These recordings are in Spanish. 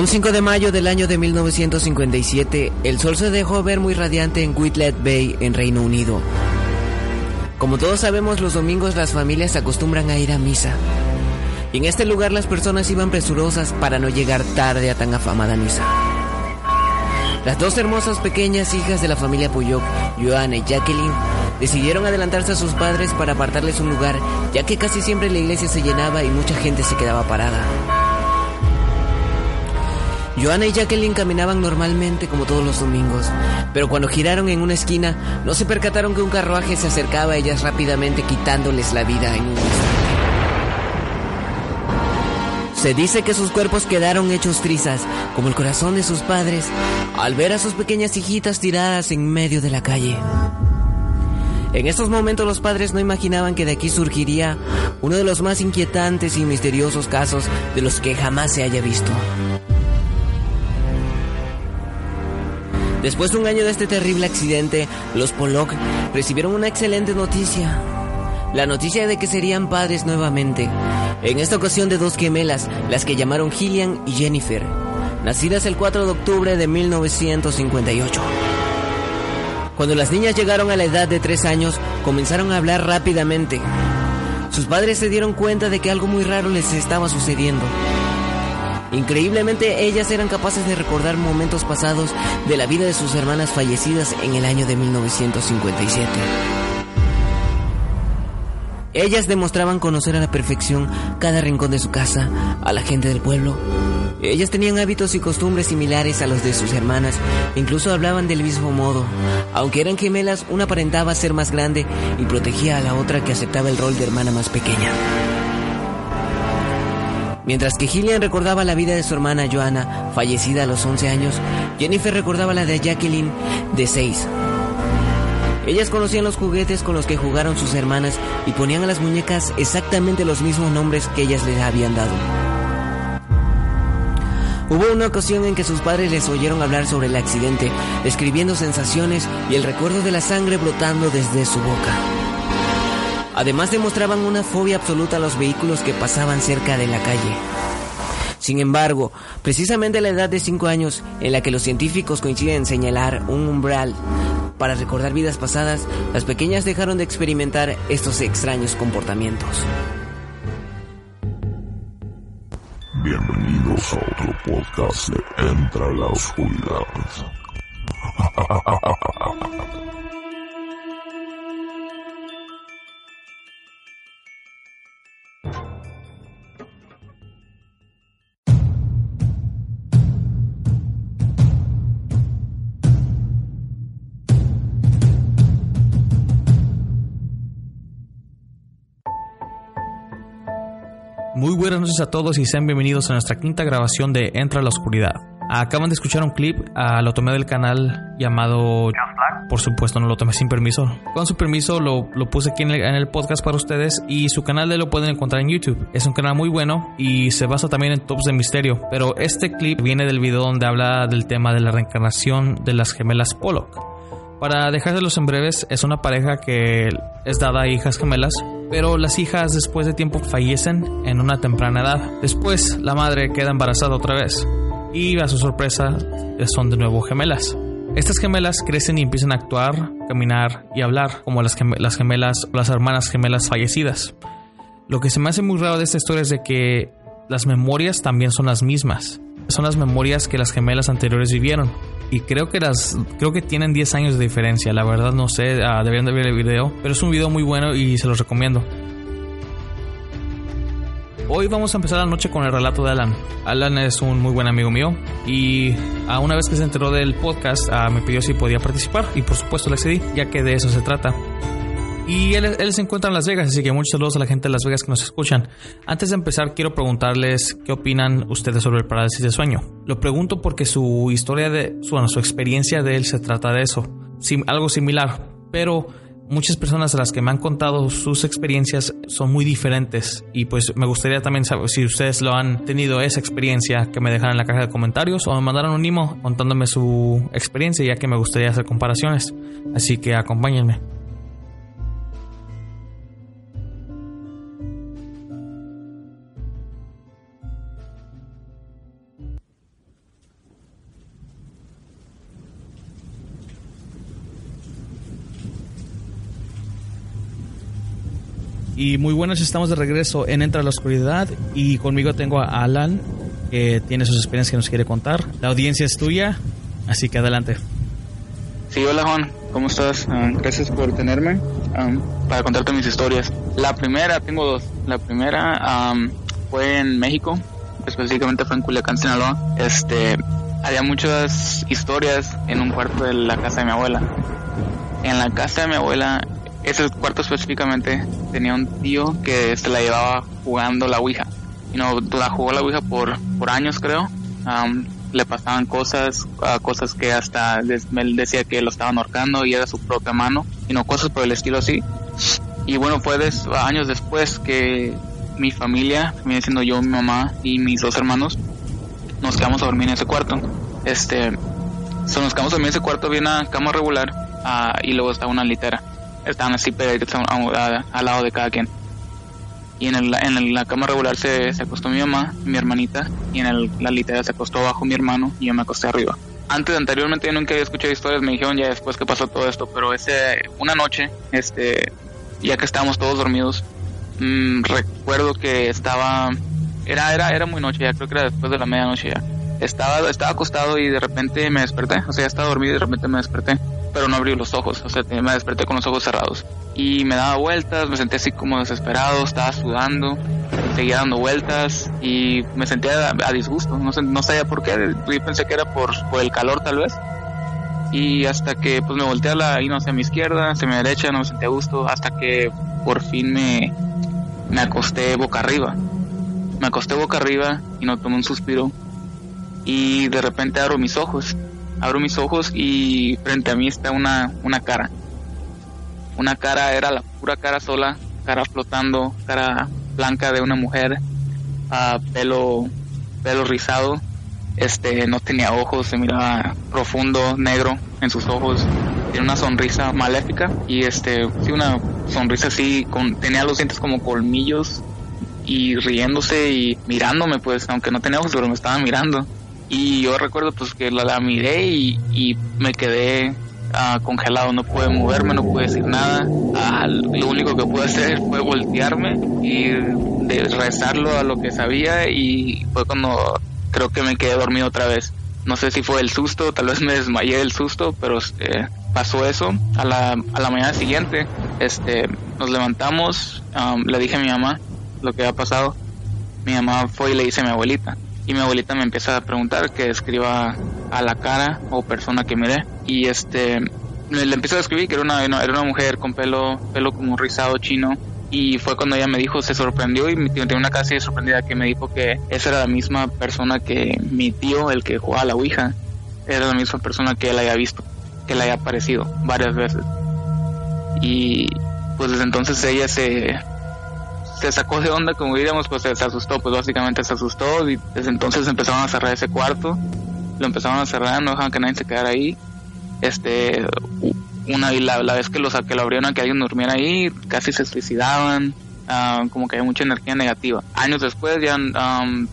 Un 5 de mayo del año de 1957, el sol se dejó ver muy radiante en Whitlet Bay, en Reino Unido. Como todos sabemos, los domingos las familias acostumbran a ir a misa. Y en este lugar las personas iban presurosas para no llegar tarde a tan afamada misa. Las dos hermosas pequeñas hijas de la familia Puyok, Joanna y Jacqueline, decidieron adelantarse a sus padres para apartarles un lugar, ya que casi siempre la iglesia se llenaba y mucha gente se quedaba parada. Joanna y Jacqueline caminaban normalmente como todos los domingos, pero cuando giraron en una esquina no se percataron que un carruaje se acercaba a ellas rápidamente quitándoles la vida en un instante. Se dice que sus cuerpos quedaron hechos trizas, como el corazón de sus padres, al ver a sus pequeñas hijitas tiradas en medio de la calle. En estos momentos los padres no imaginaban que de aquí surgiría uno de los más inquietantes y misteriosos casos de los que jamás se haya visto. Después de un año de este terrible accidente, los Pollock recibieron una excelente noticia. La noticia de que serían padres nuevamente. En esta ocasión de dos gemelas, las que llamaron Gillian y Jennifer, nacidas el 4 de octubre de 1958. Cuando las niñas llegaron a la edad de tres años, comenzaron a hablar rápidamente. Sus padres se dieron cuenta de que algo muy raro les estaba sucediendo. Increíblemente, ellas eran capaces de recordar momentos pasados de la vida de sus hermanas fallecidas en el año de 1957. Ellas demostraban conocer a la perfección cada rincón de su casa, a la gente del pueblo. Ellas tenían hábitos y costumbres similares a los de sus hermanas, incluso hablaban del mismo modo. Aunque eran gemelas, una aparentaba ser más grande y protegía a la otra que aceptaba el rol de hermana más pequeña. Mientras que Gillian recordaba la vida de su hermana Joanna, fallecida a los 11 años, Jennifer recordaba la de Jacqueline, de 6. Ellas conocían los juguetes con los que jugaron sus hermanas y ponían a las muñecas exactamente los mismos nombres que ellas les habían dado. Hubo una ocasión en que sus padres les oyeron hablar sobre el accidente, describiendo sensaciones y el recuerdo de la sangre brotando desde su boca. Además demostraban una fobia absoluta a los vehículos que pasaban cerca de la calle. Sin embargo, precisamente la edad de 5 años, en la que los científicos coinciden en señalar un umbral para recordar vidas pasadas, las pequeñas dejaron de experimentar estos extraños comportamientos. Bienvenidos a otro podcast de Entra la Oscuridad. buenas noches a todos y sean bienvenidos a nuestra quinta grabación de Entra a la Oscuridad. Acaban de escuchar un clip, ah, lo tomé del canal llamado... Por supuesto, no lo tomé sin permiso. Con su permiso lo, lo puse aquí en el, en el podcast para ustedes y su canal de lo pueden encontrar en YouTube. Es un canal muy bueno y se basa también en tops de misterio. Pero este clip viene del video donde habla del tema de la reencarnación de las gemelas Pollock. Para dejárselos en breves, es una pareja que es dada a hijas gemelas, pero las hijas después de tiempo fallecen en una temprana edad. Después, la madre queda embarazada otra vez y a su sorpresa son de nuevo gemelas. Estas gemelas crecen y empiezan a actuar, caminar y hablar como las, gem las gemelas, las hermanas gemelas fallecidas. Lo que se me hace muy raro de esta historia es de que las memorias también son las mismas. Son las memorias que las gemelas anteriores vivieron. Y creo que las creo que tienen 10 años de diferencia. La verdad no sé, uh, deberían de ver el video. Pero es un video muy bueno y se los recomiendo. Hoy vamos a empezar la noche con el relato de Alan. Alan es un muy buen amigo mío y a una vez que se enteró del podcast uh, me pidió si podía participar y por supuesto le accedí ya que de eso se trata. Y él, él, se encuentra en Las Vegas, así que muchos saludos a la gente de Las Vegas que nos escuchan. Antes de empezar, quiero preguntarles qué opinan ustedes sobre el parálisis de sueño. Lo pregunto porque su historia de, su, bueno, su experiencia de él se trata de eso, Sim, algo similar, pero muchas personas a las que me han contado sus experiencias son muy diferentes y pues me gustaría también saber si ustedes lo han tenido esa experiencia que me dejaran en la caja de comentarios o me mandaran un email contándome su experiencia ya que me gustaría hacer comparaciones así que acompáñenme Y muy buenas, estamos de regreso en Entra a la Oscuridad y conmigo tengo a Alan que tiene sus experiencias que nos quiere contar. La audiencia es tuya, así que adelante. Sí, hola Juan, ¿cómo estás? Um, gracias por tenerme um, para contarte mis historias. La primera, tengo dos. La primera um, fue en México, específicamente fue en Culiacán, Sinaloa. Este, había muchas historias en un cuarto de la casa de mi abuela. En la casa de mi abuela ese cuarto específicamente tenía un tío que se la llevaba jugando la Ouija. Y no, la jugó la Ouija por, por años, creo. le pasaban cosas, cosas que hasta él decía que lo estaban ahorcando y era su propia mano, y no cosas por el estilo así. Y bueno, fue años después que mi familia, viene siendo yo, mi mamá y mis dos hermanos, nos quedamos a dormir en ese cuarto. Este, nos quedamos a dormir en ese cuarto, había una cama regular ah, y luego estaba una litera estaban así pegaditos al lado de cada quien. Y en, el, en la cama regular se, se, acostó mi mamá, mi hermanita, y en el, la litera se acostó abajo mi hermano y yo me acosté arriba. Antes, anteriormente yo nunca había escuchado historias, me dijeron ya después que pasó todo esto, pero ese, una noche, este, ya que estábamos todos dormidos, mmm, recuerdo que estaba, era, era, era muy noche ya, creo que era después de la medianoche ya. Estaba, estaba acostado y de repente me desperté, o sea, estaba dormido y de repente me desperté pero no abrí los ojos, o sea, me desperté con los ojos cerrados. Y me daba vueltas, me sentía así como desesperado, estaba sudando, seguía dando vueltas y me sentía a, disgusto, no, sé, no sabía por qué, yo pensé que era por, el calor tal vez. Y hasta que pues me volteé a la, y no hacia mi izquierda, hacia mi derecha, no me sentía a gusto, hasta que por fin me, me acosté boca arriba. Me acosté boca arriba y no tomé un suspiro y de repente abro mis ojos abro mis ojos y frente a mí está una, una cara. Una cara, era la pura cara sola, cara flotando, cara blanca de una mujer, uh, pelo, pelo rizado, este, no tenía ojos, se miraba profundo, negro en sus ojos, tiene una sonrisa maléfica y este, sí, una sonrisa así, con, tenía los dientes como colmillos y riéndose y mirándome pues, aunque no tenía ojos, pero me estaba mirando y yo recuerdo pues que la, miré y, me quedé uh, congelado, no pude moverme, no pude decir nada. Uh, lo único que pude hacer fue voltearme y de rezarlo a lo que sabía y fue cuando creo que me quedé dormido otra vez. No sé si fue el susto, tal vez me desmayé del susto, pero este, pasó eso. A la, a la mañana siguiente este, nos levantamos, um, le dije a mi mamá lo que había pasado. Mi mamá fue y le dice a mi abuelita y mi abuelita me empieza a preguntar que escriba a la cara o persona que miré y este le empiezo a describir que era una, era una mujer con pelo pelo como rizado chino y fue cuando ella me dijo, se sorprendió y tiene una casi sorprendida que me dijo que esa era la misma persona que mi tío, el que jugaba a la Ouija, era la misma persona que él había visto, que le había aparecido varias veces. Y pues desde entonces ella se, se sacó de onda, como diríamos, pues se, asustó, pues básicamente se asustó y desde entonces empezaron a cerrar ese cuarto, lo empezaron a cerrar, no dejaban que nadie se quedara ahí. Este, una y la, vez que lo, que lo abrieron, que alguien durmiera ahí, casi se suicidaban, ah, como que hay mucha energía negativa. Años después ya um,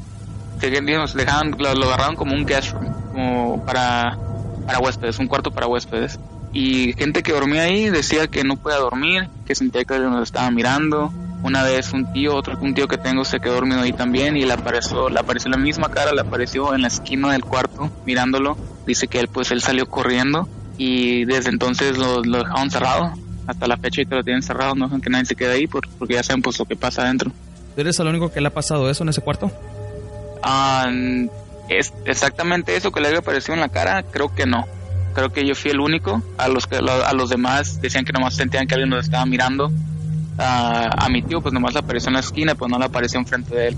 dejaban, lo, lo, agarraron como un guest room, como para, para huéspedes, un cuarto para huéspedes. Y gente que dormía ahí decía que no podía dormir, que sentía que alguien nos estaba mirando, una vez un tío, otro un tío que tengo se quedó dormido ahí también y le apareció, le apareció la misma cara, le apareció en la esquina del cuarto mirándolo. Dice que él pues él salió corriendo y desde entonces lo, lo dejaron cerrado. Hasta la fecha y te lo tienen cerrado, no dejan que nadie se quede ahí porque ya saben pues lo que pasa adentro. ¿Eres el único que le ha pasado eso en ese cuarto? Ah, es exactamente eso que le había aparecido en la cara, creo que no. creo que yo fui el único. A los que a los demás decían que nomás sentían que alguien los estaba mirando. A mi tío, pues nomás le apareció en la esquina, pues no le apareció enfrente de él.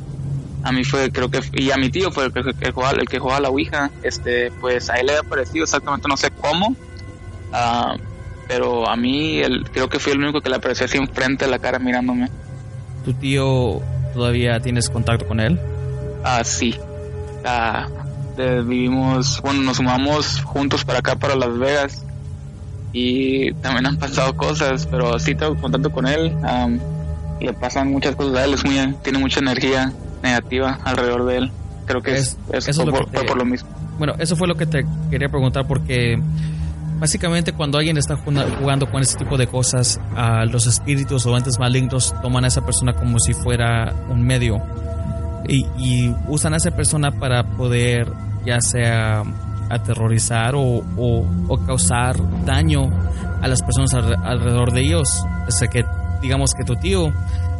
A mí fue, creo que, y a mi tío fue el que, el jugaba, el que jugaba la Ouija. Este, pues a él le había aparecido exactamente, no sé cómo. Ah, pero a mí el, creo que fui el único que le apareció así enfrente de la cara mirándome. ¿Tu tío todavía tienes contacto con él? Ah, sí. Ah, vivimos, bueno, nos sumamos juntos para acá, para Las Vegas. Y también han pasado cosas, pero sí tengo contacto con él. le pasan muchas cosas a él, es muy, tiene mucha energía negativa alrededor de él. Creo que es, eso por, por lo mismo. Bueno, eso fue lo que te quería preguntar porque Básicamente cuando alguien está jugando con ese tipo de cosas, los espíritus o entes malignos toman a esa persona como si fuera un medio y, usan a esa persona para poder ya sea aterrorizar o, causar daño a las personas alrededor de ellos. O sea que digamos que tu tío,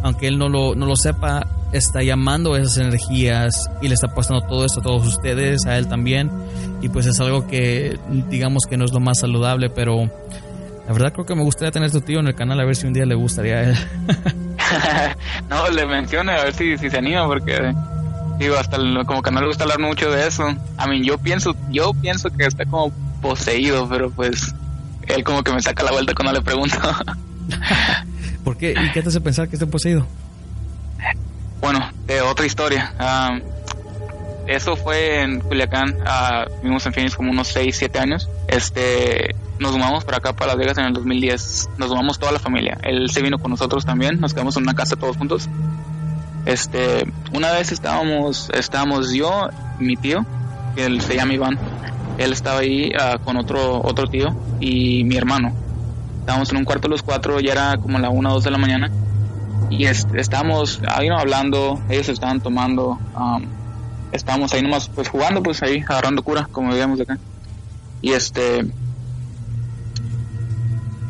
aunque él no lo, no lo sepa, está llamando esas energías y le está pasando todo esto a todos ustedes, a él también. Y pues es algo que digamos que no es lo más saludable, pero la verdad creo que me gustaría tener tu tío en el canal a ver si un día le gustaría a él. no, le mencione a ver si, si se anima porque digo, hasta como que no le gusta hablar mucho de eso. A mí yo pienso, yo pienso que está como poseído, pero pues él como que me saca la vuelta cuando le pregunto. ¿Por qué? ¿Y qué te hace pensar que está poseído? Bueno, de otra historia. Ah, eso fue en Culiacán, uh, vivimos en Phoenix como unos 6, 7 años. Este, nos mudamos para acá, para Las Vegas en el 2010. Nos mudamos toda la familia. Él se vino con nosotros también, nos quedamos en una casa todos juntos. Este, una vez estábamos, estábamos yo, mi tío, que él se llama Iván. Él estaba ahí uh, con otro, otro tío y mi hermano. Estábamos en un cuarto los cuatro, ya era como la 1 o 2 de la mañana y estábamos ahí hablando, ellos estaban tomando, um, estábamos ahí nomás pues jugando, pues ahí agarrando cura, como veíamos acá. Y este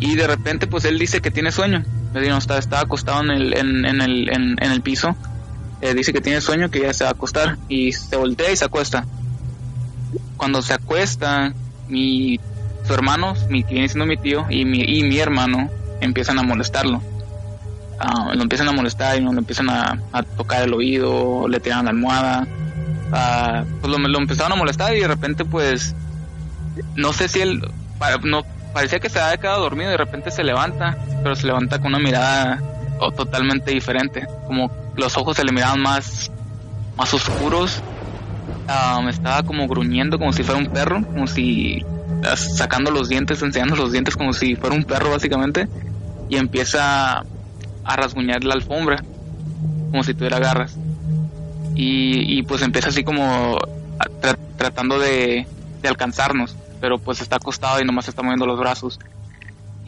y de repente pues él dice que tiene sueño, está, está acostado en el, en, el, en, el piso, eh, dice que tiene sueño, que ya se va a acostar y se voltea y se acuesta. Cuando se acuesta, mi su hermano, mi, viene siendo mi tío y mi, y mi hermano empiezan a molestarlo uh, lo empiezan a molestar y lo empiezan a, tocar el oído, le tiran la almohada, uh, pues lo, lo, empezaron a molestar y de repente pues no sé si él no parecía que se había quedado dormido y de repente se levanta, pero se levanta con una mirada totalmente diferente, como los ojos se le miraban más más oscuros, uh, me estaba como gruñendo como si fuera un perro, como si sacando los dientes, enseñando los dientes como si fuera un perro básicamente y empieza a rasguñar la alfombra, como si tuviera garras. Y, pues empieza así como tratando de, alcanzarnos, pero pues está acostado y nomás está moviendo los brazos.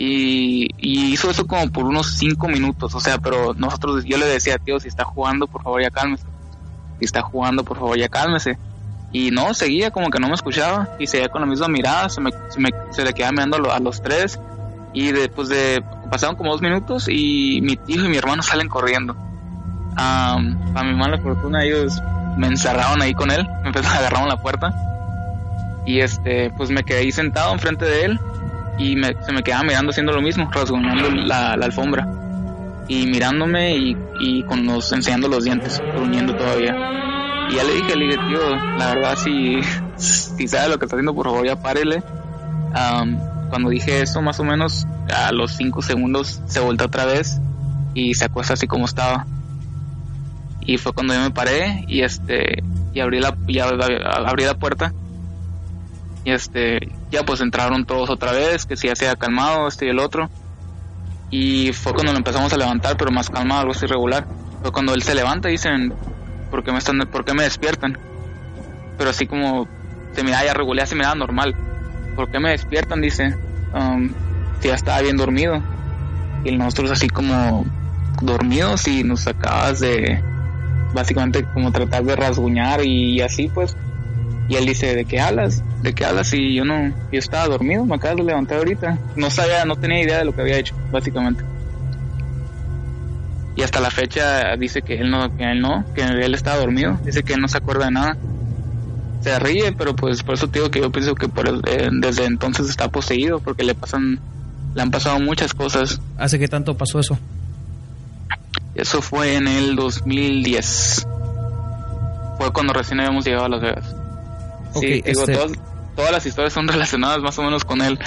Y, hizo eso como por unos cinco minutos, o sea, pero nosotros, yo le decía, tío, si está jugando, por favor ya cálmese. Si está jugando, por favor ya cálmese. Y no, seguía como que no me escuchaba y seguía con la misma mirada, se, me, se, le quedaba mirando a los tres y después de pasaron como dos minutos y mi tío y mi hermano salen corriendo. a mi mala fortuna ellos me encerraron ahí con él, me empezaron a agarrar la puerta y este pues me quedé ahí sentado enfrente de él y se me quedaba mirando haciendo lo mismo, rasguñando la, alfombra y mirándome y, con los enseñando los dientes, gruñendo todavía. Y ya le dije, le dije, tío, la verdad si, si sabe lo que está haciendo, por favor ya párele cuando dije eso, más o menos a los 5 segundos se voltea otra vez y se acuesta así como estaba. Y fue cuando yo me paré y este y abrí la abrí la puerta. Y este ya pues entraron todos otra vez, que si ya se había calmado este y el otro. Y fue cuando lo empezamos a levantar, pero más calmado, algo así regular. Fue cuando él se levanta y dicen, ¿por qué me están por qué me despiertan? Pero así como se me da ya regular, se me da normal ¿por qué me despiertan? Dice, um, si ya estaba bien dormido. Y nosotros así como dormidos y nos acabas de básicamente como tratar de rasguñar y, así pues. Y él dice, ¿de qué hablas? ¿De qué hablas? Y yo no, yo estaba dormido, me acabas de levantar ahorita. No sabía, no tenía idea de lo que había hecho, básicamente. Y hasta la fecha dice que él no, que él no, que él estaba dormido, dice que él no se acuerda de nada. se ríe, pero pues por eso te digo que yo pienso que por eh, desde entonces está poseído, porque le pasan, le han pasado muchas cosas. ¿Hace qué tanto pasó eso? Eso fue en el 2010. Fue cuando recién habíamos llegado a Las Vegas. Sí, digo, este todas, todas, las historias son relacionadas más o menos con él.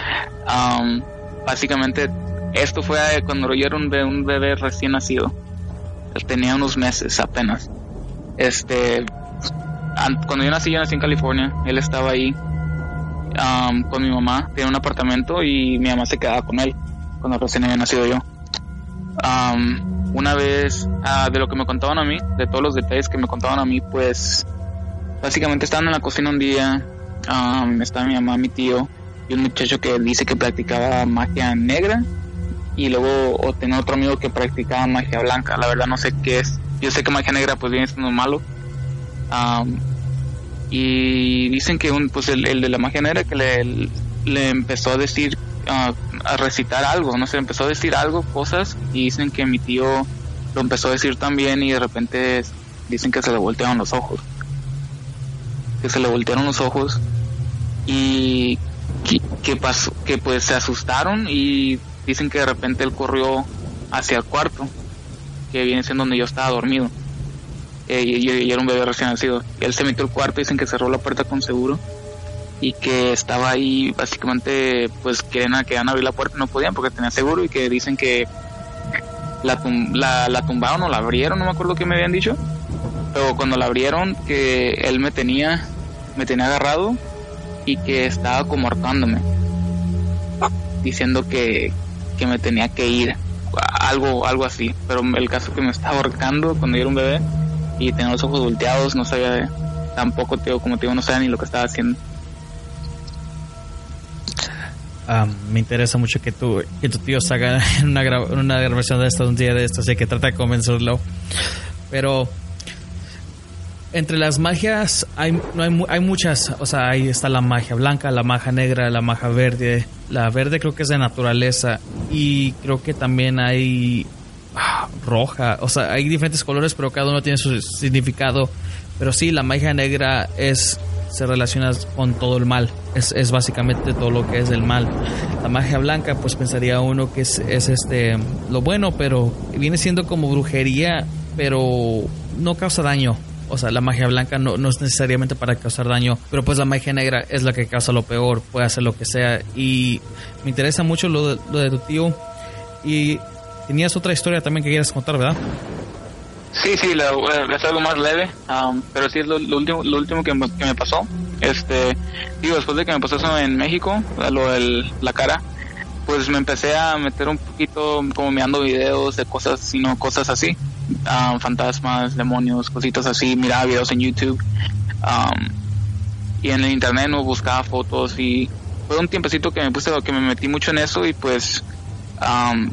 básicamente, esto fue cuando yo era un bebé, un bebé recién nacido. Él tenía unos meses apenas. Este, cuando yo nací, yo nací en California. Él estaba ahí con mi mamá. Tenía un apartamento y mi mamá se quedaba con él cuando recién había nacido yo. una vez, ah, de lo que me contaban a mí, de todos los detalles que me contaban a mí, pues básicamente estaban en la cocina un día. estaba mi mamá, mi tío y un muchacho que dice que practicaba magia negra y luego o tenía otro amigo que practicaba magia blanca. La verdad no sé qué es. Yo sé que magia negra pues viene siendo malo y dicen que un, pues el, de la magia negra que le, empezó a decir, a recitar algo, no sé, empezó a decir algo, cosas, y dicen que mi tío lo empezó a decir también y de repente dicen que se le voltearon los ojos. Que se le voltearon los ojos y que, pasó, que pues se asustaron y dicen que de repente él corrió hacia el cuarto, que viene siendo donde yo estaba dormido eh, y, era un bebé recién nacido. Él se metió al cuarto, dicen que cerró la puerta con seguro y que estaba ahí básicamente pues querían, querían abrir la puerta no podían porque tenía seguro y que dicen que la, la, la tumbaron o la abrieron, no me acuerdo qué me habían dicho, pero cuando la abrieron que él me tenía, me tenía agarrado y que estaba como hartándome, diciendo que, que me tenía que ir, algo, algo así, pero el caso que me estaba ahorcando cuando yo era un bebé y tenía los ojos volteados, no sabía tampoco, tío, como te digo, no sabía ni lo que estaba haciendo. Ah, me interesa mucho que tu, que tu tío salga en una, una grabación de esto un día de esto, así que trata de convencerlo. Pero entre las magias hay, no hay, hay, muchas, o sea, ahí está la magia blanca, la magia negra, la magia verde. La verde creo que es de naturaleza y creo que también hay roja. O sea, hay diferentes colores, pero cada uno tiene su significado. Pero sí, la magia negra es se relaciona con todo el mal. Es, es, básicamente todo lo que es el mal. La magia blanca, pues pensaría uno que es, es, este lo bueno, pero viene siendo como brujería, pero no causa daño. O sea, la magia blanca no, no es necesariamente para causar daño, pero pues la magia negra es la que causa lo peor, puede hacer lo que sea. Y me interesa mucho lo de, lo de tu tío. Y Tenías otra historia también que quieras contar, ¿verdad? Sí, sí, la, es algo más leve, pero sí es lo, último, lo último que me, que me, pasó. Este, digo, después de que me pasó eso en México, lo de la cara, pues me empecé a meter un poquito como mirando videos de cosas, sino cosas así, um, fantasmas, demonios, cositas así, miraba videos en YouTube um, y en el internet no buscaba fotos y fue un tiempecito que me puse, que me metí mucho en eso y pues um,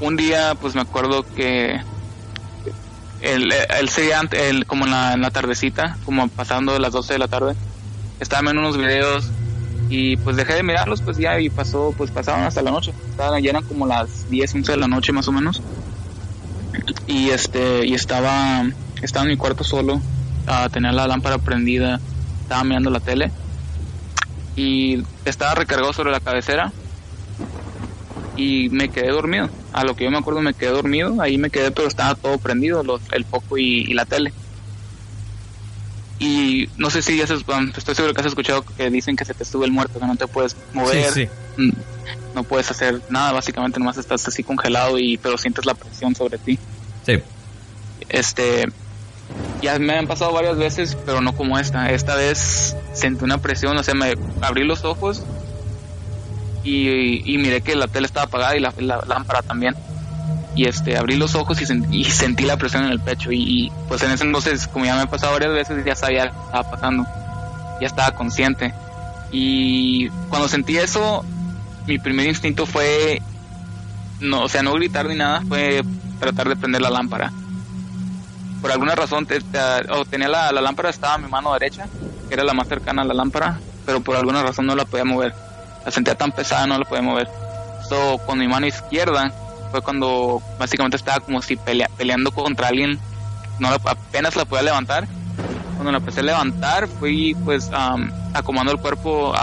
un día pues me acuerdo que el, el, como en la, tardecita, como pasando de las 12 de la tarde, estaba viendo unos videos y pues dejé de mirarlos pues ya y pasó, pues pasaban hasta la noche, estaban, ya eran como las 10, 11 de la noche más o menos y este y estaba estaba en mi cuarto solo, a tener la lámpara prendida, estaba mirando la tele y estaba recargado sobre la cabecera y me quedé dormido. A lo que yo me acuerdo me quedé dormido, ahí me quedé pero estaba todo prendido, el foco y, la tele. Y no sé si ya se, estoy seguro que has escuchado que dicen que se te sube el muerto, que no te puedes mover, mm, no puedes hacer nada, básicamente nomás estás así congelado y pero sientes la presión sobre ti. Sí. Este, ya me han pasado varias veces, pero no como esta. Esta vez sentí una presión, o sea, me abrí los ojos y, miré que la tele estaba apagada y la, lámpara también. Y este, abrí los ojos y, sentí la presión en el pecho. Y, pues en ese entonces, como ya me ha pasado varias veces, ya sabía que estaba pasando. Ya estaba consciente. Y cuando sentí eso, mi primer instinto fue, no, o sea, no gritar ni nada, fue tratar de prender la lámpara. Por alguna razón, o tenía la, lámpara, estaba mi mano derecha, que era la más cercana a la lámpara, pero por alguna razón no la podía mover la sentía tan pesada, no la podía mover. So, con mi mano izquierda fue cuando básicamente estaba como si peleando contra alguien, no apenas la podía levantar. Cuando la empecé a levantar, fui pues acomodando el cuerpo,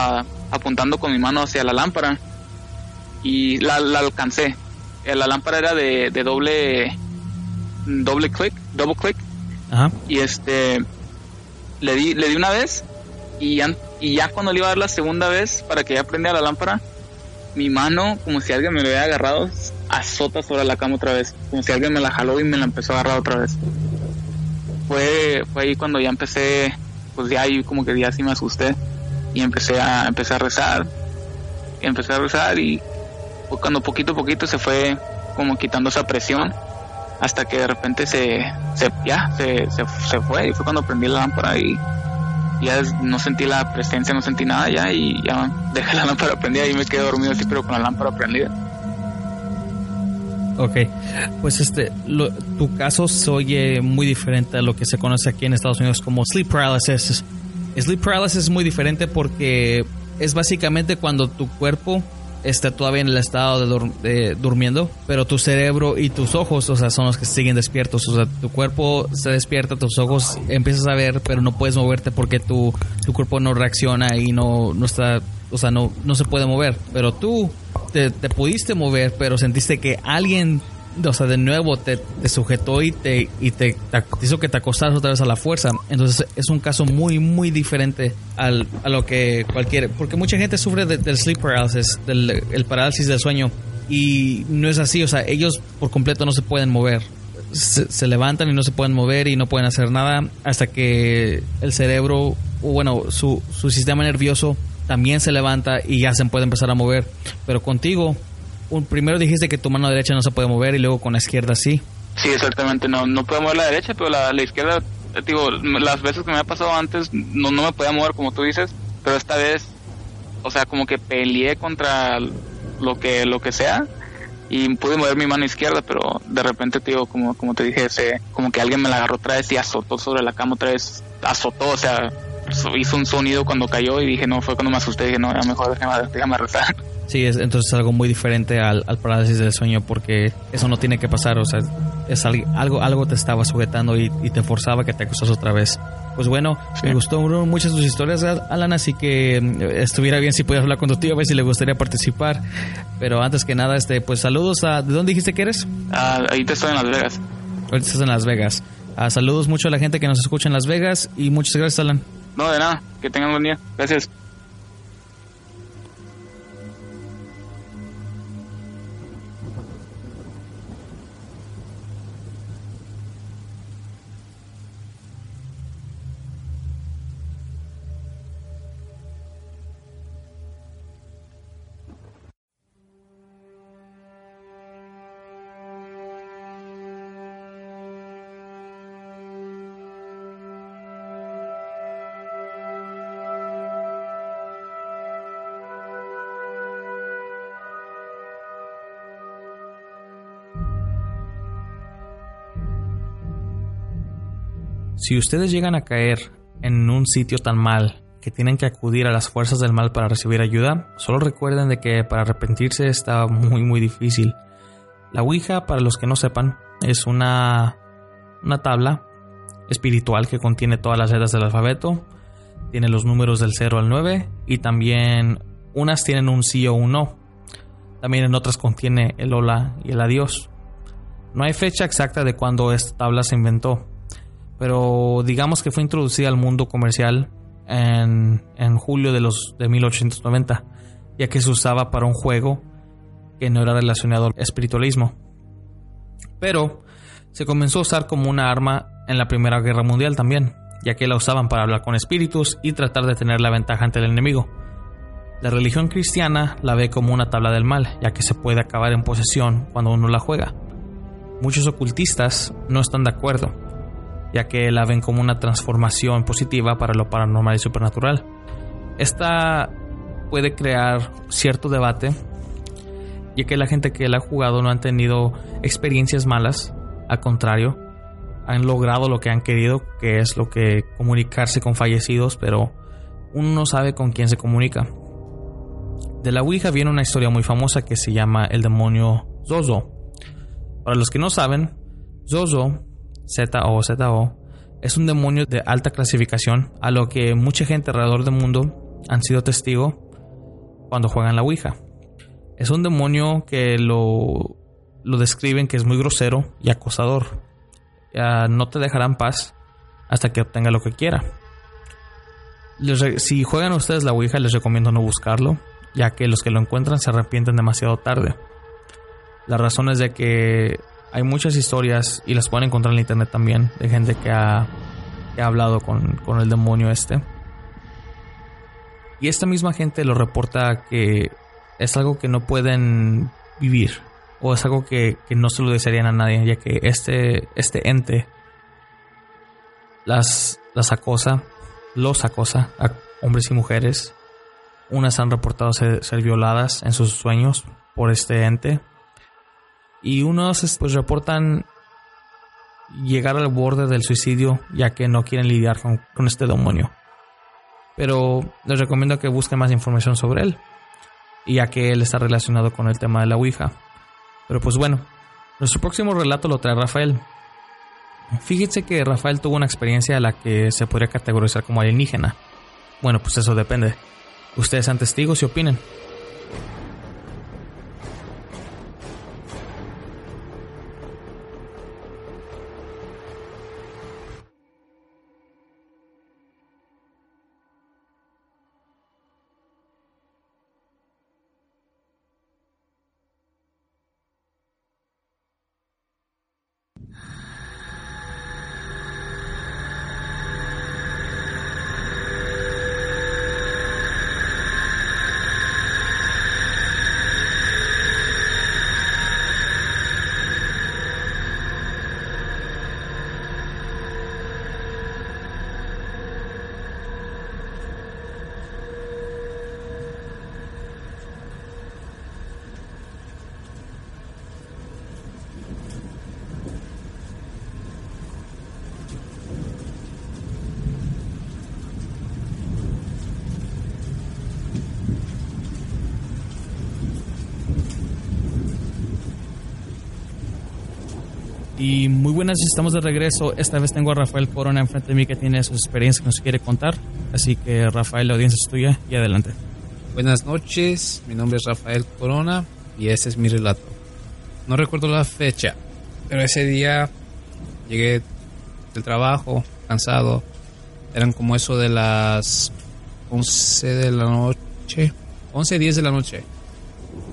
apuntando con mi mano hacia la lámpara y la, alcancé. Eh, la lámpara era de, doble doble click, double click. Y este le di, le di una vez y ya, y ya cuando le iba a dar la segunda vez para que ya prendiera la lámpara, mi mano, como si alguien me lo hubiera agarrado, azota sobre la cama otra vez. Como si alguien me la jaló y me la empezó a agarrar otra vez. Fue, fue ahí cuando ya empecé, pues ya ahí como que ya sí me asusté. Y empecé a, empecé a rezar. Y empecé a rezar y cuando poquito a poquito se fue como quitando esa presión. Hasta que de repente se, se ya, se, se, se fue. Y fue cuando prendí la lámpara y ya no sentí la presencia, no sentí nada ya y ya dejé la lámpara prendida y me quedé dormido así pero con la lámpara prendida. Ok, pues este, tu caso se oye muy diferente a lo que se conoce aquí en Estados Unidos como sleep paralysis. Sleep paralysis es muy diferente porque es básicamente cuando tu cuerpo está todavía en el estado de, durmiendo, pero tu cerebro y tus ojos, o sea, son los que siguen despiertos. O sea, tu cuerpo se despierta, tus ojos empiezas a ver, pero no puedes moverte porque tu, tu cuerpo no reacciona y no, no está, o sea, no, no se puede mover. Pero tú te, te pudiste mover, pero sentiste que alguien o sea, de nuevo te, sujetó y te, y te, hizo que te acostaras otra vez a la fuerza. Entonces es un caso muy, muy diferente al, a lo que cualquier... Porque mucha gente sufre del sleep paralysis, del el parálisis del sueño. Y no es así, o sea, ellos por completo no se pueden mover. Se, levantan y no se pueden mover y no pueden hacer nada hasta que el cerebro, o bueno, su, su sistema nervioso también se levanta y ya se puede empezar a mover. Pero contigo primero dijiste que tu mano derecha no se puede mover y luego con la izquierda sí. Sí, exactamente, no, no puedo mover la derecha, pero la, izquierda, digo, las veces que me ha pasado antes no, no me podía mover como tú dices, pero esta vez, o sea, como que peleé contra lo que, lo que sea y pude mover mi mano izquierda, pero de repente, tío, como, como te dije, ese, como que alguien me la agarró otra vez y azotó sobre la cama otra vez, azotó, o sea, hizo un sonido cuando cayó y dije, no, fue cuando me asusté, dije, no, ya mejor déjame, déjame rezar. Sí, es, entonces es algo muy diferente al, parálisis del sueño porque eso no tiene que pasar, o sea, es algo, algo te estaba sujetando y, te forzaba que te acostas otra vez. Pues bueno, me gustó muchas tus historias, Alan, así que mm, estuviera bien si pudieras hablar con tu tío, a ver si le gustaría participar. Pero antes que nada, este, pues saludos a... ¿De dónde dijiste que eres? Ah, ahí te estoy en Las Vegas. Ahorita estás en Las Vegas. Ah, saludos mucho a la gente que nos escucha en Las Vegas y muchas gracias, Alan. No, de nada. Que tengan buen día. Gracias. Si ustedes llegan a caer en un sitio tan mal que tienen que acudir a las fuerzas del mal para recibir ayuda, solo recuerden de que para arrepentirse está muy muy difícil. La Ouija, para los que no sepan, es una, una tabla espiritual que contiene todas las letras del alfabeto, tiene los números del 0 al 9 y también unas tienen un sí o un no. También en otras contiene el hola y el adiós. No hay fecha exacta de cuándo esta tabla se inventó, pero digamos que fue introducida al mundo comercial en, julio de, los, de 1890, ya que se usaba para un juego que no era relacionado al espiritualismo. Pero se comenzó a usar como una arma en la Primera Guerra Mundial también, ya que la usaban para hablar con espíritus y tratar de tener la ventaja ante el enemigo. La religión cristiana la ve como una tabla del mal, ya que se puede acabar en posesión cuando uno la juega. Muchos ocultistas no están de acuerdo, ya que la ven como una transformación positiva para lo paranormal y supernatural. Esta puede crear cierto debate, ya que la gente que la ha jugado no han tenido experiencias malas, al contrario, han logrado lo que han querido, que es lo que comunicarse con fallecidos, pero uno no sabe con quién se comunica. De la Ouija viene una historia muy famosa que se llama el demonio Zozo. Para los que no saben, Zozo Z-O-Z-O, Es un demonio de alta clasificación, a lo que mucha gente alrededor del mundo han sido testigo cuando juegan la Ouija. Es un demonio que lo, lo describen que es muy grosero y acosador. no te dejará en paz hasta que obtenga lo que quiera. si juegan ustedes la Ouija, les recomiendo no buscarlo, ya que los que lo encuentran se arrepienten demasiado tarde. La razón es de que hay muchas historias, y las pueden encontrar en internet también, de gente que ha, hablado con, el demonio este. Y esta misma gente lo reporta que es algo que no pueden vivir, o es algo que, no se lo desearían a nadie, ya que este, este ente las, las acosa, los acosa a hombres y mujeres. Unas han reportado ser, violadas en sus sueños por este ente. Y unos pues reportan llegar al borde del suicidio ya que no quieren lidiar con, con este demonio. Pero les recomiendo que busquen más información sobre él, ya que él está relacionado con el tema de la Ouija. Pero pues bueno, nuestro próximo relato lo trae Rafael, Fíjense que Rafael tuvo una experiencia a la que se podría categorizar como alienígena. Bueno, pues eso depende. Ustedes sean testigos y opinen. Y muy buenas, estamos de regreso. Esta vez tengo a Rafael Corona enfrente de mí que tiene sus experiencias que nos quiere contar. Así que Rafael, la audiencia es tuya y adelante. Buenas noches, mi nombre es Rafael Corona y este es mi relato. No recuerdo la fecha, pero ese día llegué del trabajo cansado. Eran como eso de las 11 de la noche, 11, 10 de la noche.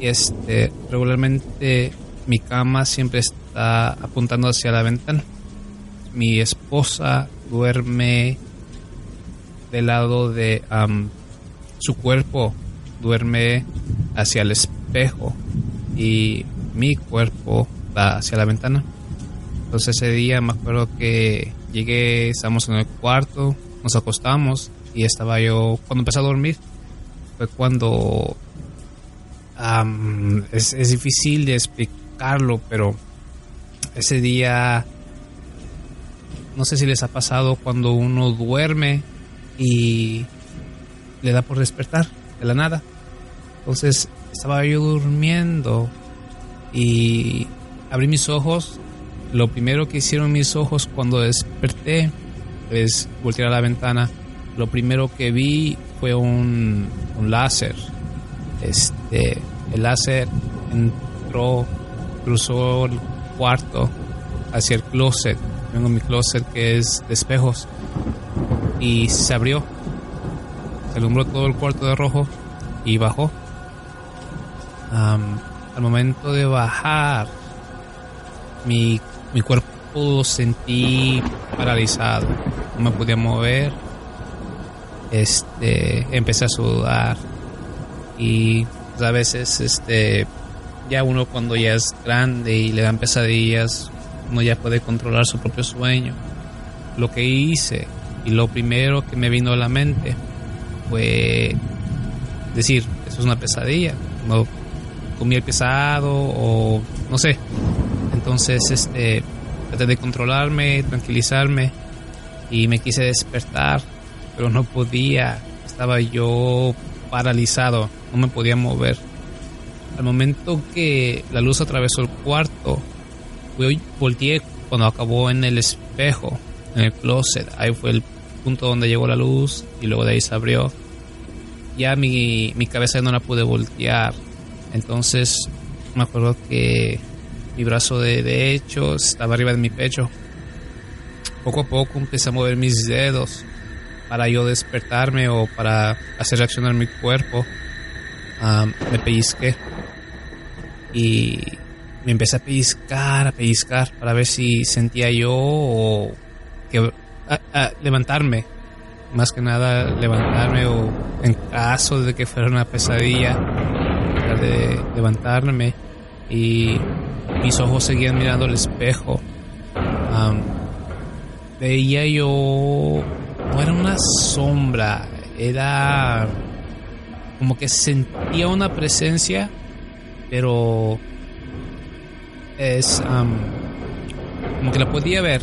Y este, regularmente mi cama siempre está apuntando hacia la ventana. Mi esposa duerme del lado de su cuerpo, duerme hacia el espejo y mi cuerpo va hacia la ventana. Entonces ese día me acuerdo que llegué, estábamos en el cuarto, nos acostamos y estaba yo, cuando empecé a dormir, fue cuando es, es difícil de explicarlo, pero ese día, no sé si les ha pasado cuando uno duerme y le da por despertar de la nada. Entonces estaba yo durmiendo y abrí mis ojos. Lo primero que hicieron mis ojos cuando desperté es voltear a la ventana. Lo primero que vi fue un, un láser. Este, el láser entró, cruzó el cuarto hacia el closet. Tengo mi closet que es de espejos. Y se abrió. Se alumbró todo el cuarto de rojo y bajó. al momento de bajar, mi, mi cuerpo sentí paralizado. No me podía mover. Este, empecé a sudar. Y a veces, este, ya uno cuando ya es grande y le dan pesadillas, uno ya puede controlar su propio sueño. Lo que hice y lo primero que me vino a la mente fue decir, eso es una pesadilla, no comí el pesado o no sé. Entonces, este, traté de controlarme, tranquilizarme y me quise despertar, pero no podía, estaba yo paralizado, no me podía mover al momento que la luz atravesó el cuarto, volteé cuando acabó en el espejo en el closet. Ahí fue el punto donde llegó la luz y luego de ahí se abrió. Ya mi, mi cabeza no la pude voltear. Entonces me acuerdo que mi brazo de derecho estaba arriba de mi pecho. Poco a poco empecé a mover mis dedos para yo despertarme o para hacer reaccionar mi cuerpo. me pellizqué y me empecé a pellizcar, a pellizcar para ver si sentía yo o que levantarme, más que nada levantarme o en caso de que fuera una pesadilla, de levantarme y mis ojos seguían mirando el espejo. veía yo, no era una sombra, era como que sentía una presencia, pero es como que la podía ver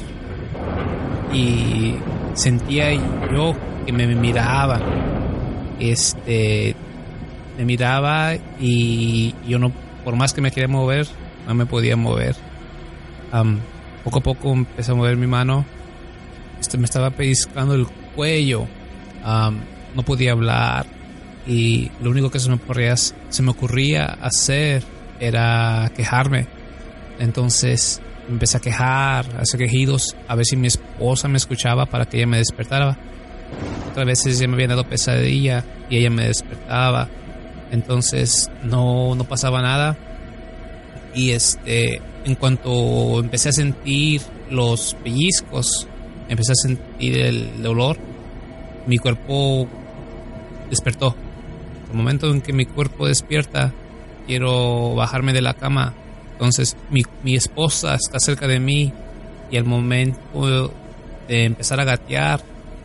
y sentía yo que me miraba este me miraba y yo no por más que me quería mover no me podía mover. Poco a poco empecé a mover mi mano este me estaba pellizcando el cuello no podía hablar y lo único que se me ocurría se me ocurría hacer era quejarme entonces empecé a quejar, a hacer quejidos, a ver si mi esposa me escuchaba para que ella me despertara. Otras veces ya me había dado pesadilla y ella me despertaba. Entonces no, no pasaba nada. Y este, en cuanto empecé a sentir los pellizcos, empecé a sentir el dolor, mi cuerpo despertó. El momento en que mi cuerpo despierta, quiero bajarme de la cama entonces mi, mi esposa está cerca de mí y al momento de empezar a gatear,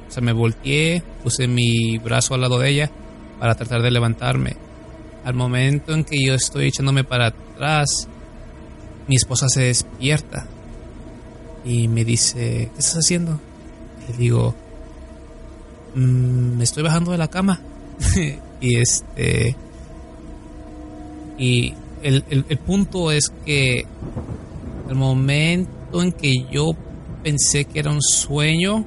o sea, me volteé, puse mi brazo al lado de ella para tratar de levantarme. Al momento en que yo estoy echándome para atrás, mi esposa se despierta y me dice, ¿qué estás haciendo? le digo, mm, me estoy bajando de la cama. y este... Y el, el, punto es que el momento en que yo pensé que era un sueño,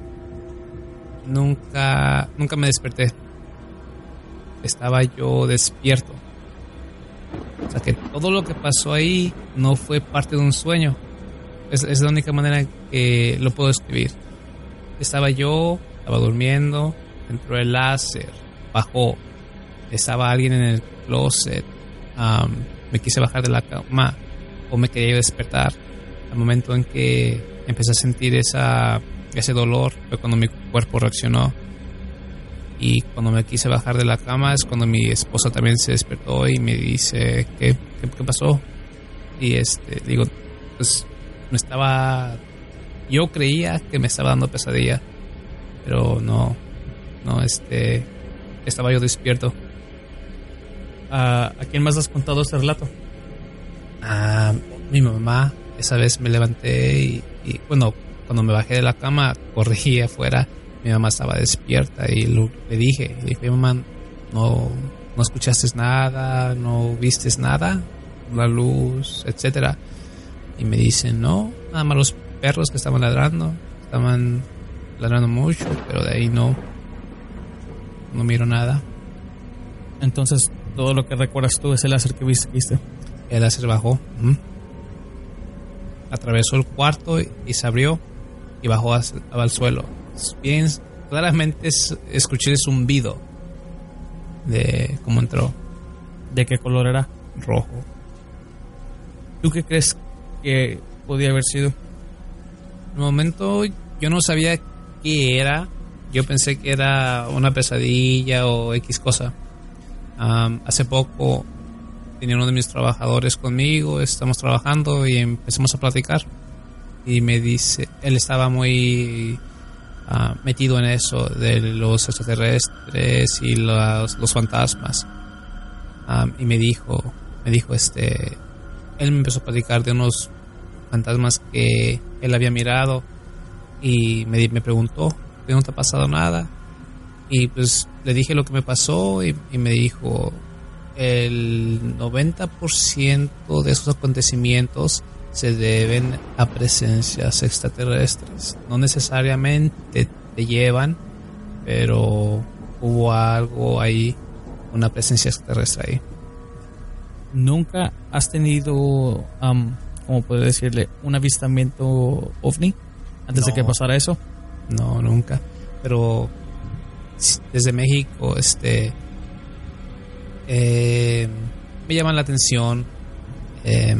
nunca, nunca me desperté. Estaba yo despierto. O sea que todo lo que pasó ahí no fue parte de un sueño. Es, es la única manera que lo puedo escribir. Estaba yo, estaba durmiendo, entró el láser, bajó, estaba alguien en el closet me quise bajar de la cama o me quería despertar. Al momento en que empecé a sentir esa, ese dolor fue cuando mi cuerpo reaccionó. Y cuando me quise bajar de la cama es cuando mi esposa también se despertó y me dice, ¿qué, qué, pasó? Y este, digo, pues me estaba, yo creía que me estaba dando pesadilla, pero no, no, este, estaba yo despierto. ¿A, quién más has contado este relato? A mi mamá. Esa vez me levanté y, bueno, cuando me bajé de la cama, corrí afuera. Mi mamá estaba despierta y le dije, le dije, mamá, no, no escuchaste nada, no viste nada, la luz, etcétera. Y me dice, no, nada más los perros que estaban ladrando, estaban ladrando mucho, pero de ahí no, no miro nada. Entonces, todo lo que recuerdas tú es el láser que viste. El láser bajó. Atravesó el cuarto y, se abrió y bajó al suelo. Bien, claramente escuché el zumbido de cómo entró. ¿De qué color era? Rojo. ¿Tú qué crees que podía haber sido? En el momento yo no sabía qué era. Yo pensé que era una pesadilla o X cosa hace poco tenía uno de mis trabajadores conmigo, estamos trabajando y empezamos a platicar. Y me dice, él estaba muy ah, metido en eso de los extraterrestres y los, los fantasmas. y me dijo, me dijo este, él me empezó a platicar de unos fantasmas que él había mirado y me, me preguntó, ¿no te ha pasado nada? Y pues le dije lo que me pasó y, me dijo, el 90% de esos acontecimientos se deben a presencias extraterrestres. No necesariamente te llevan, pero hubo algo ahí, una presencia extraterrestre ahí. ¿Nunca has tenido, am, como puedo decirle, un avistamiento ovni antes de que pasara eso? No, nunca. Pero desde México, este, eh, me llaman la atención. eh,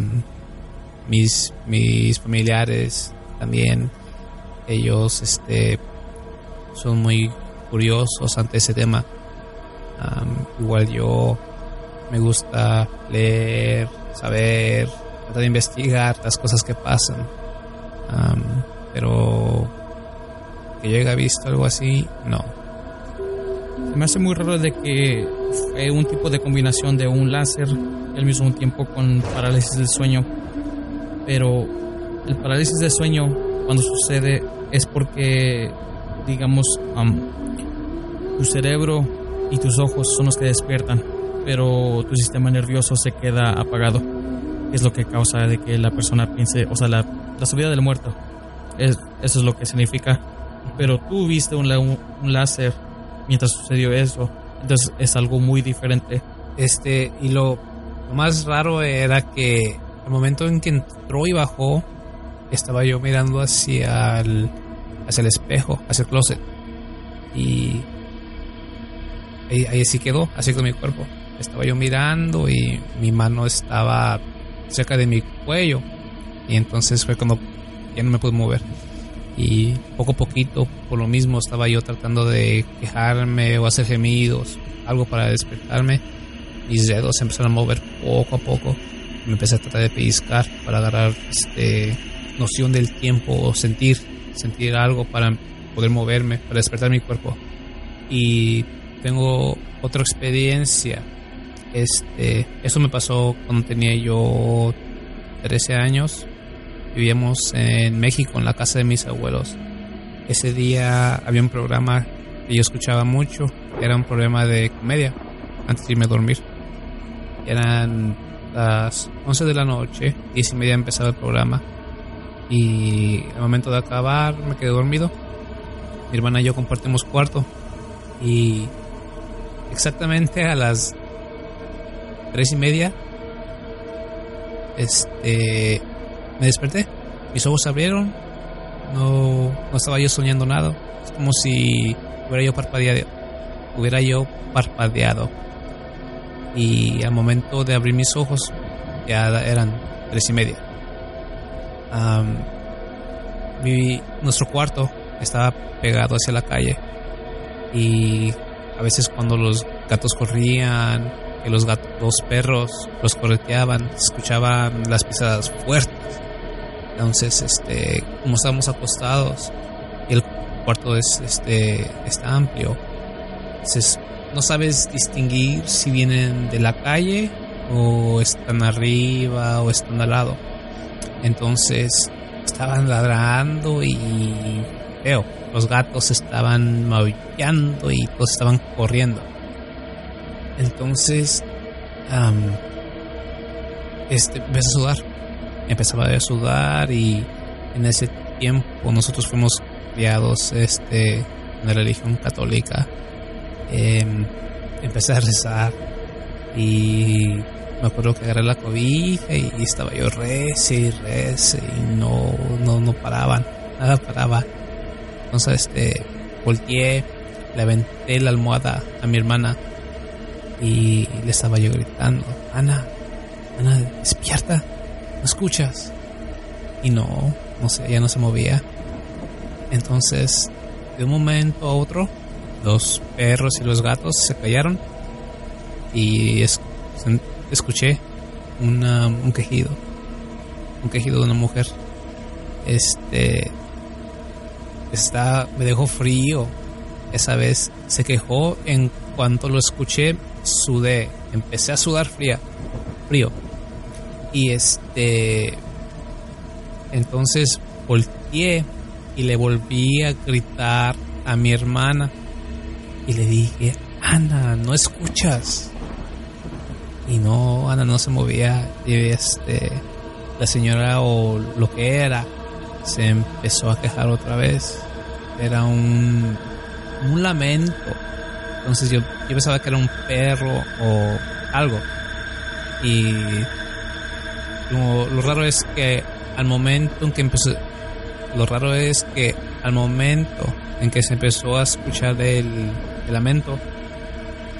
mis, mis familiares también, ellos, este, son muy curiosos ante ese tema. Igual yo me gusta leer, saber, tratar de investigar las cosas que pasan. Am, pero que yo haya visto algo así, no. Me hace muy raro de que fue un tipo de combinación de un láser al mismo tiempo con parálisis del sueño. Pero el parálisis del sueño, cuando sucede, es porque, digamos, am, tu cerebro y tus ojos son los que despiertan, pero tu sistema nervioso se queda apagado. Es lo que causa de que la persona piense, o sea, la, la subida del muerto. Es, eso es lo que significa. Pero tú viste un, un láser mientras sucedió eso. Entonces es algo muy diferente. Este, y lo, más raro era que al momento en que entró y bajó, estaba yo mirando hacia el, hacia el espejo, hacia el closet. Y ahí, ahí sí quedó, así con mi cuerpo. Estaba yo mirando y mi mano estaba cerca de mi cuello. Y entonces fue cuando ya no me pude mover. Y poco a poquito, por lo mismo, estaba yo tratando de quejarme o hacer gemidos, algo para despertarme. Mis dedos se empezaron a mover poco a poco. Me empecé a tratar de pellizcar para agarrar este, noción del tiempo o sentir, sentir algo para poder moverme, para despertar mi cuerpo. Y tengo otra experiencia. Este, eso me pasó cuando tenía yo 13 años. Vivíamos en México, en la casa de mis abuelos. Ese día había un programa que yo escuchaba mucho. Era un programa de comedia antes de irme a dormir. Eran las 11 de la noche, 10 y media empezaba el programa. Y al momento de acabar me quedé dormido. Mi hermana y yo compartimos cuarto. Y exactamente a las 3 y media, este, me desperté. Mis ojos se abrieron. No, no estaba yo soñando nada. Es como si hubiera yo parpadeado. Hubiera yo parpadeado. Y al momento de abrir mis ojos, ya eran tres y media. Mi- nuestro cuarto estaba pegado hacia la calle. Y a veces cuando los gatos corrían, que los gatos, los perros los correteaban, escuchaban las pisadas fuertes. Entonces, este, como estábamos acostados y el cuarto es, este, está amplio, entonces no sabes distinguir si vienen de la calle o están arriba o están al lado. Entonces estaban ladrando y feo. Los gatos estaban maullando y todos estaban corriendo. Entonces, am, este, empecé a sudar. Empezaba a sudar y en ese tiempo nosotros fuimos criados este, en la religión católica. Em, empecé a rezar y me acuerdo que agarré la cobija y, y estaba yo rece y rece y no, no, no paraban, nada paraba. Entonces, este, volteé, le aventé la almohada a mi hermana y le estaba yo gritando, Ana, Ana, despierta, ¿no escuchas? Y no, no sé, ella no se movía. Entonces, de un momento a otro, los perros y los gatos se callaron y escuché una- un quejido, un quejido de una mujer. Este está me dejó frío. Esa vez se quejó en cuanto lo escuché, sudé, empecé a sudar fría, frío. Y este entonces volteé y le volví a gritar a mi hermana y le dije, Ana, no escuchas. Y no, Ana no se movía. Y este, la señora o lo que era se empezó a quejar otra vez. Era un, un lamento. Entonces yo, yo pensaba que era un perro o algo. Y lo, raro es que al momento en que empezó, lo raro es que al momento en que se empezó a escuchar el, el lamento,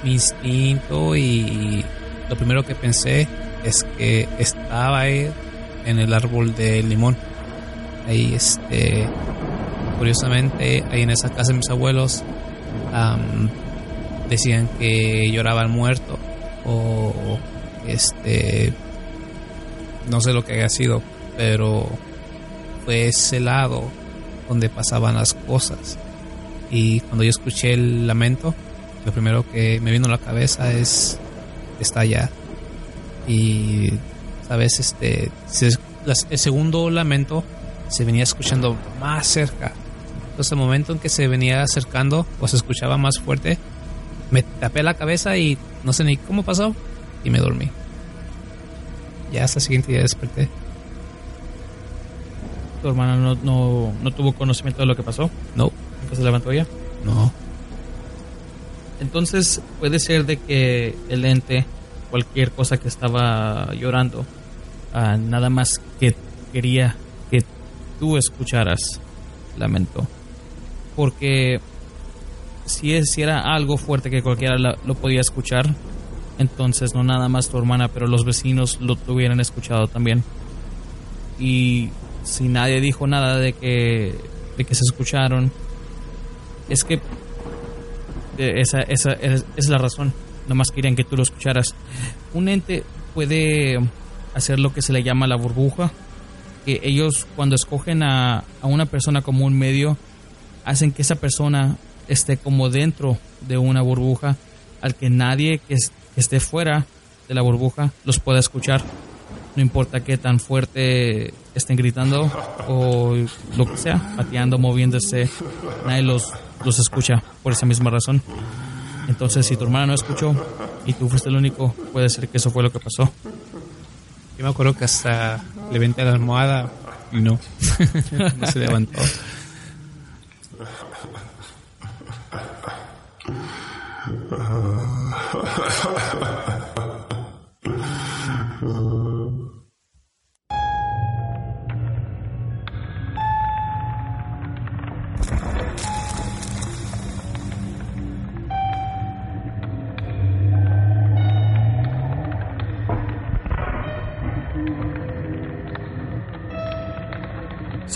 mi instinto y lo primero que pensé es que estaba ahí en el árbol de limón. Ahí, este, curiosamente, ahí en esa casa de mis abuelos, am, decían que lloraba el muerto o, este, no sé lo que haya sido, pero fue ese lado donde pasaban las cosas. Y cuando yo escuché el lamento, lo primero que me vino a la cabeza es está allá. Y sabes, este el segundo lamento se venía escuchando más cerca. Entonces el momento en que se venía acercando o se escuchaba más fuerte, me tapé la cabeza y no sé ni cómo pasó y me dormí. Ya hasta el siguiente día desperté. Tu hermana no, no, no tuvo conocimiento de lo que pasó. No, Nunca se levantó ella. no. Entonces puede ser de que el ente, cualquier cosa que estaba llorando, ah, nada más que quería que tú escucharas lamento. Porque si, es, si era algo fuerte que cualquiera lo podía escuchar, entonces no nada más tu hermana, pero los vecinos lo hubieran escuchado también. Y si nadie dijo nada de que, de que se escucharon, es que eh, esa, esa es, la razón. Nomás querían que tú lo escucharas. Un ente puede hacer lo que se le llama la burbuja. Que ellos cuando escogen a, a una persona como un medio, hacen que esa persona esté como dentro de una burbuja al que nadie que, que esté fuera de la burbuja los pueda escuchar. No importa qué tan fuerte estén gritando o lo que sea, pateando, moviéndose, nadie los, los escucha por esa misma razón. Entonces, si tu hermana no escuchó y tú fuiste el único, puede ser que eso fue lo que pasó. Yo me acuerdo que hasta levanté la almohada y no, no se levantó.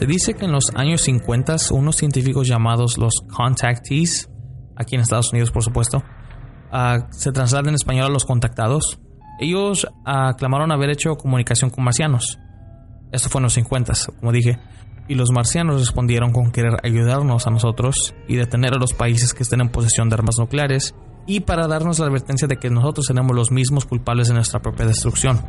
Se dice que en los años 50 unos científicos llamados los contactees, aquí en Estados Unidos por supuesto, ah, se trasladan en español a los contactados. Ellos ah, clamaron haber hecho comunicación con marcianos. Esto fue en los 50, como dije. Y los marcianos respondieron con querer ayudarnos a nosotros y detener a los países que estén en posesión de armas nucleares y para darnos la advertencia de que nosotros seremos los mismos culpables de nuestra propia destrucción.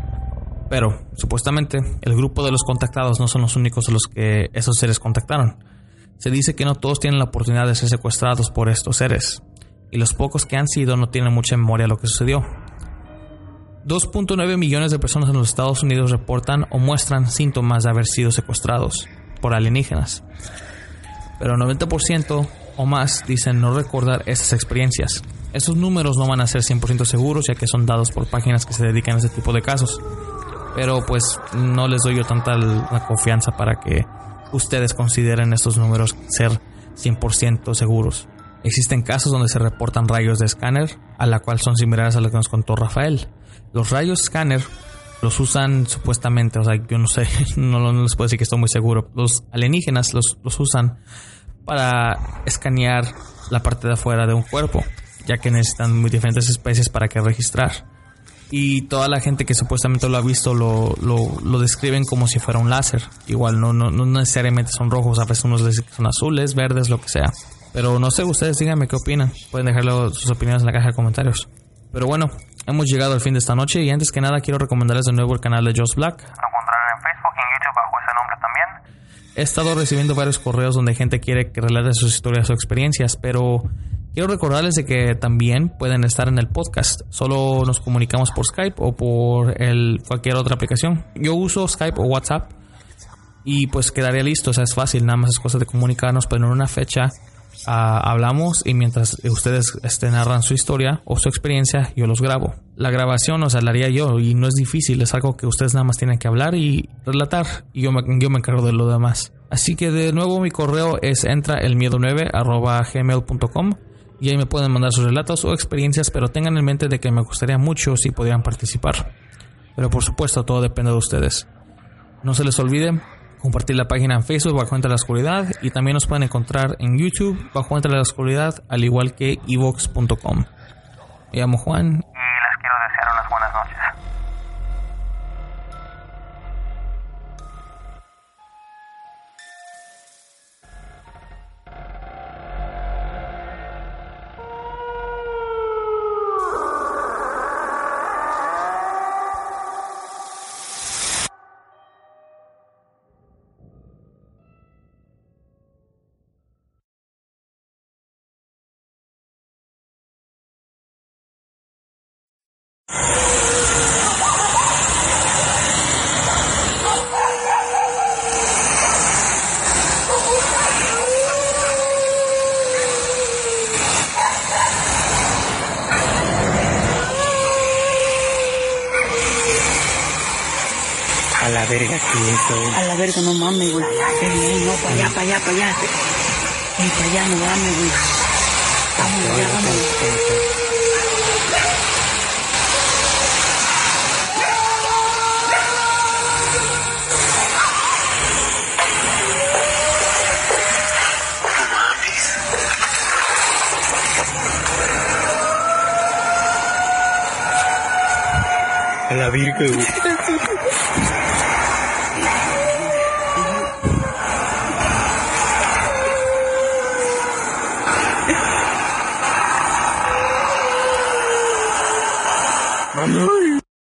Pero, supuestamente, el grupo de los contactados no son los únicos de los que esos seres contactaron. Se dice que no todos tienen la oportunidad de ser secuestrados por estos seres, y los pocos que han sido no tienen mucha memoria de lo que sucedió. 2.9 millones de personas en los Estados Unidos reportan o muestran síntomas de haber sido secuestrados por alienígenas. Pero 90% o más dicen no recordar esas experiencias. Esos números no van a ser 100% seguros ya que son dados por páginas que se dedican a ese tipo de casos. Pero pues no les doy yo tanta la confianza para que ustedes consideren estos números ser 100% seguros. Existen casos donde se reportan rayos de escáner, a la cual son similares a lo que nos contó Rafael. Los rayos escáner los usan supuestamente, o sea, yo no sé, no, no les puedo decir que estoy muy seguro. Los alienígenas los, los usan para escanear la parte de afuera de un cuerpo, ya que necesitan muy diferentes especies para que registrar. Y toda la gente que supuestamente lo ha visto lo, lo, lo describen como si fuera un láser. Igual no, no, no necesariamente son rojos, a veces unos dicen que son azules, verdes, lo que sea. Pero no sé, ustedes díganme qué opinan. Pueden dejarlo sus opiniones en la caja de comentarios. Pero bueno, hemos llegado al fin de esta noche y antes que nada quiero recomendarles de nuevo el canal de Joss Black. Lo encontrarán en Facebook y en YouTube bajo ese nombre también. He estado recibiendo varios correos donde gente quiere que relate sus historias o experiencias, pero Quiero recordarles de que también pueden estar en el podcast. Solo nos comunicamos por Skype o por cualquier otra aplicación. Yo uso Skype o WhatsApp y pues quedaría listo. O sea, es fácil, nada más es cosa de comunicarnos, pero en una fecha ah, hablamos y mientras ustedes este, narran su historia o su experiencia, yo los grabo. La grabación, o sea, yo y no es difícil, es algo que ustedes nada más tienen que hablar y relatar y yo me, encargo de lo demás. Así que de nuevo mi correo es entraelmiedo9 arroba gmail.com y ahí me pueden mandar sus relatos o experiencias, pero tengan en mente de que me gustaría mucho si pudieran participar. Pero por supuesto, todo depende de ustedes. No se les olvide compartir la página en Facebook bajo Entre la Oscuridad y también nos pueden encontrar en YouTube bajo Entre la Oscuridad, al igual que evox.com. Me llamo Juan. Y les quiero desear unas buenas noches. Allá, para allá. Ey, para allá, no mames, güey. Vámonos, ya, vámonos.